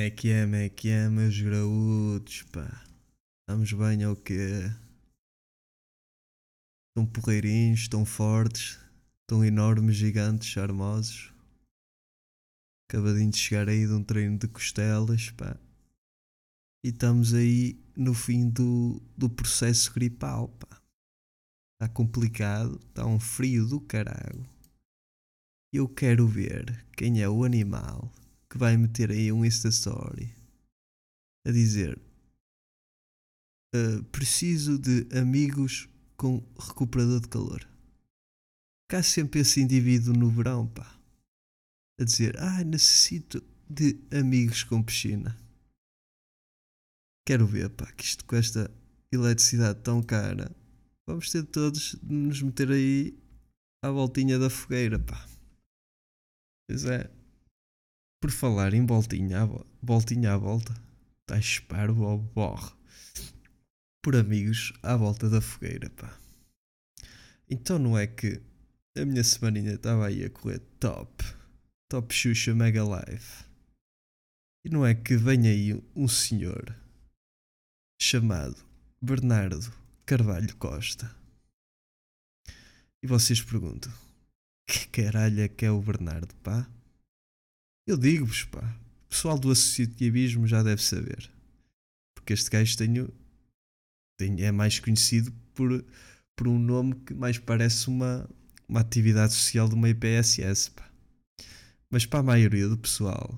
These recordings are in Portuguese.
é que é, é que é, meus graúdos, pá. Estamos bem ou quê? Estão porreirinhos, estão fortes, estão enormes, gigantes, charmosos. Acabadinho de chegar aí de um treino de costelas, pá. E estamos aí no fim do, do processo gripal, pá. Está complicado, está um frio do caralho. Eu quero ver quem é o animal que vai meter aí um Insta Story a dizer uh, preciso de amigos com recuperador de calor. Cá sempre esse indivíduo no verão, pá. A dizer, ah, necessito de amigos com piscina. Quero ver, pá, que isto com esta eletricidade tão cara, vamos ter todos de nos meter aí à voltinha da fogueira, pá. Pois é. Por falar em voltinha, voltinha à volta, está esperto ou borre. Por amigos à volta da fogueira, pá. Então não é que a minha semaninha estava aí a correr top, top Xuxa Mega Live. E não é que vem aí um senhor chamado Bernardo Carvalho Costa. E vocês perguntam: que caralho é que é o Bernardo, pá? Eu digo-vos, pá, o pessoal do associativismo já deve saber. Porque este gajo tenho, tenho, é mais conhecido por, por um nome que mais parece uma, uma atividade social de uma IPSS, pá. Mas para a maioria do pessoal,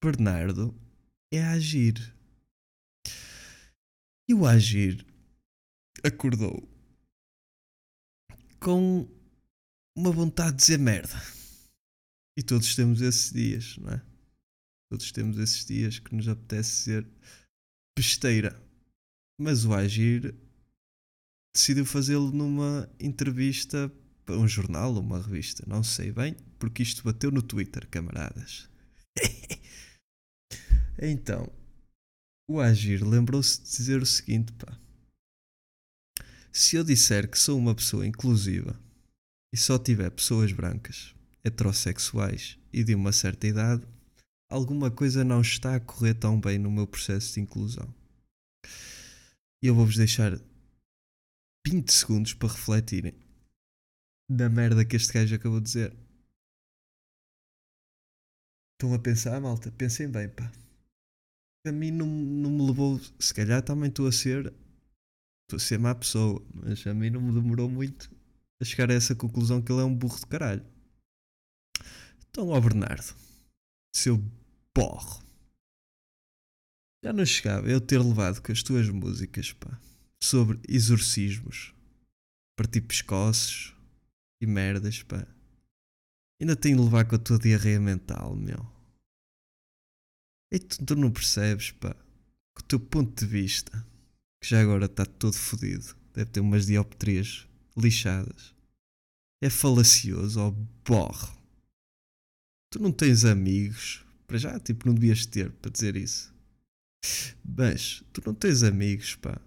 Bernardo é agir. E o agir acordou com uma vontade de dizer merda. E todos temos esses dias, não é? Todos temos esses dias que nos apetece ser besteira. Mas o Agir decidiu fazê-lo numa entrevista para um jornal ou uma revista, não sei bem, porque isto bateu no Twitter, camaradas. então, o Agir lembrou-se de dizer o seguinte, pá. Se eu disser que sou uma pessoa inclusiva e só tiver pessoas brancas, heterossexuais e de uma certa idade, alguma coisa não está a correr tão bem no meu processo de inclusão. E eu vou-vos deixar 20 segundos para refletirem da merda que este gajo acabou de dizer. Estão a pensar, malta? Pensem bem, pá. A mim não, não me levou. Se calhar também estou a ser. Estou a ser má pessoa, mas a mim não me demorou muito a chegar a essa conclusão que ele é um burro de caralho. Então, ó Bernardo, seu porro, já não chegava eu ter levado com as tuas músicas, pá, sobre exorcismos, partir pescoços e merdas, pá. Ainda tenho de levar com a tua diarreia mental, meu. E tu, tu não percebes, pá, com o teu ponto de vista, que já agora está todo fodido, deve ter umas dioptrias lixadas. É falacioso, ó borro tu não tens amigos. Para já, tipo, não devias ter para dizer isso. Mas tu não tens amigos, pá,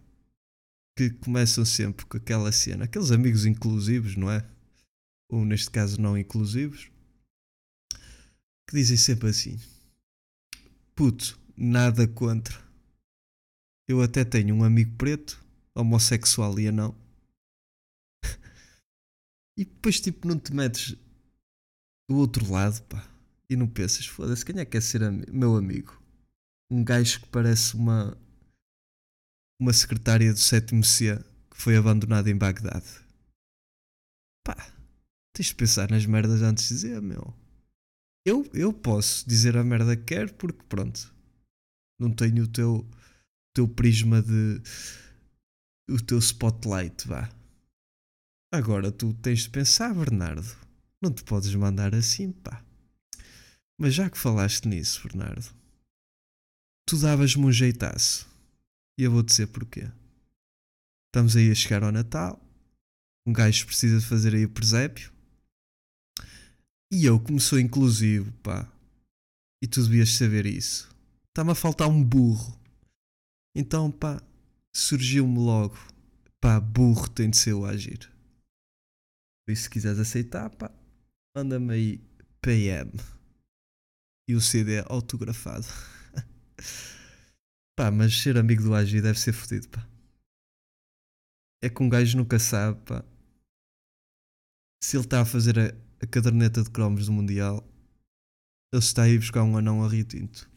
que começam sempre com aquela cena, aqueles amigos inclusivos, não é? Ou neste caso não inclusivos, que dizem sempre assim: Puto, nada contra. Eu até tenho um amigo preto, homossexual e não. e depois, tipo, não te metes do outro lado, pá. E não pensas, foda-se, quem é que quer ser am meu amigo? Um gajo que parece uma. Uma secretária do sétimo C que foi abandonada em Bagdade. Pá, tens de pensar nas merdas antes de dizer, meu. Eu, eu posso dizer a merda que quero porque, pronto, não tenho o teu, teu prisma de. o teu spotlight, vá. Agora tu tens de pensar, Bernardo não te podes mandar assim, pá. Mas já que falaste nisso, Bernardo, tu davas-me um jeitaço. E eu vou dizer porquê. Estamos aí a chegar ao Natal. Um gajo precisa de fazer aí o presépio. E eu, como sou inclusivo, pá. E tu devias saber isso. Está-me a faltar um burro. Então, pá, surgiu-me logo. Pá, burro tem de ser o agir. E se quiseres aceitar, pá, manda-me aí PM e o CD autografado. Pá, mas ser amigo do Agi deve ser fodido, pá. É que um gajo nunca sabe, pá. Se ele está a fazer a, a caderneta de cromos do Mundial, ele está a ir buscar um anão a Rio Tinto.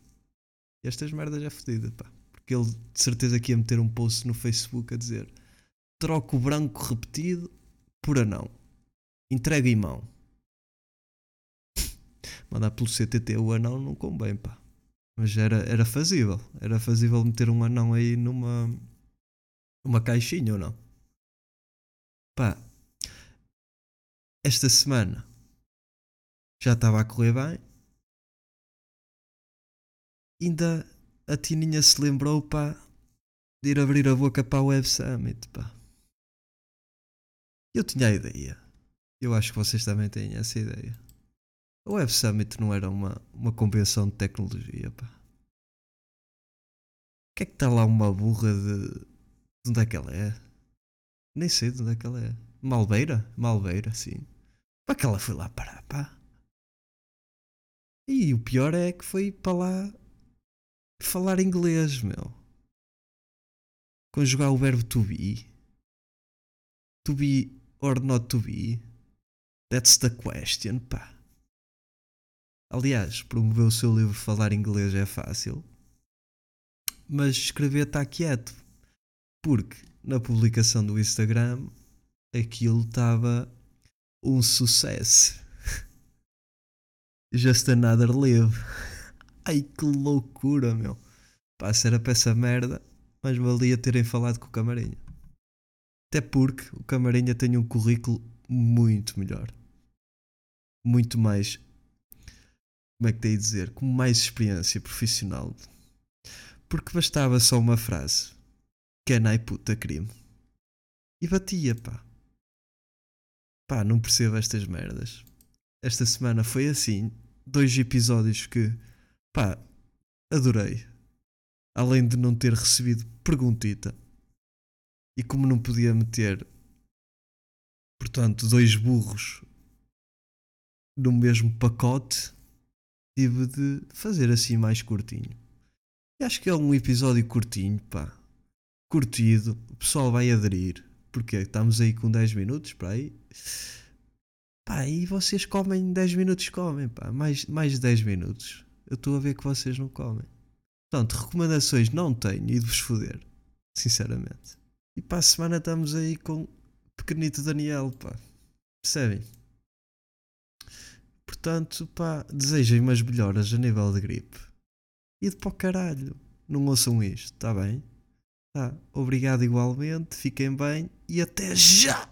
E estas merdas é fodida, pá. Porque ele de certeza que ia meter um post no Facebook a dizer troco o branco repetido por anão. Entrega em mão. Mandar pelo CTT o anão não convém, pá. Mas era, era fazível. Era fazível meter um anão aí numa. Uma caixinha ou não? Pá. Esta semana já estava a correr bem. Ainda a Tininha se lembrou, pá, de ir abrir a boca para o Web Summit, pá. Eu tinha a ideia. Eu acho que vocês também têm essa ideia. O Web Summit não era uma, uma convenção de tecnologia, pá. O que é que está lá uma burra de. De onde é que ela é? Nem sei de onde é que ela é. Malbeira? Malbeira, sim. Para que ela foi lá parar, pá. E o pior é que foi para lá falar inglês, meu. Conjugar o verbo to be. To be or not to be? That's the question, pá. Aliás, promover o seu livro Falar Inglês é fácil, mas escrever está quieto, porque na publicação do Instagram aquilo estava um sucesso. Just another live. Ai que loucura, meu. Pá, era essa merda, mas valia terem falado com o Camarinha. Até porque o Camarinha tem um currículo muito melhor. Muito mais. Como é que a dizer? Com mais experiência profissional. Porque bastava só uma frase. Can I puta crime? E batia, pá. Pá, não percebo estas merdas. Esta semana foi assim. Dois episódios que, pá, adorei. Além de não ter recebido perguntita e como não podia meter, portanto, dois burros no mesmo pacote, tive de fazer assim mais curtinho. E acho que é um episódio curtinho, pá. Curtido, o pessoal vai aderir. Porque estamos aí com 10 minutos para aí. Pá, e vocês comem 10 minutos, comem, pá. Mais, mais de 10 minutos. Eu estou a ver que vocês não comem. Portanto, recomendações não tenho e de vos foder. Sinceramente. E para a semana estamos aí com o pequenito Daniel, pá. Percebem? Portanto, pá, desejem umas melhoras a nível de gripe. E de para o caralho. Não ouçam isto, está bem? Tá. Obrigado igualmente, fiquem bem e até já!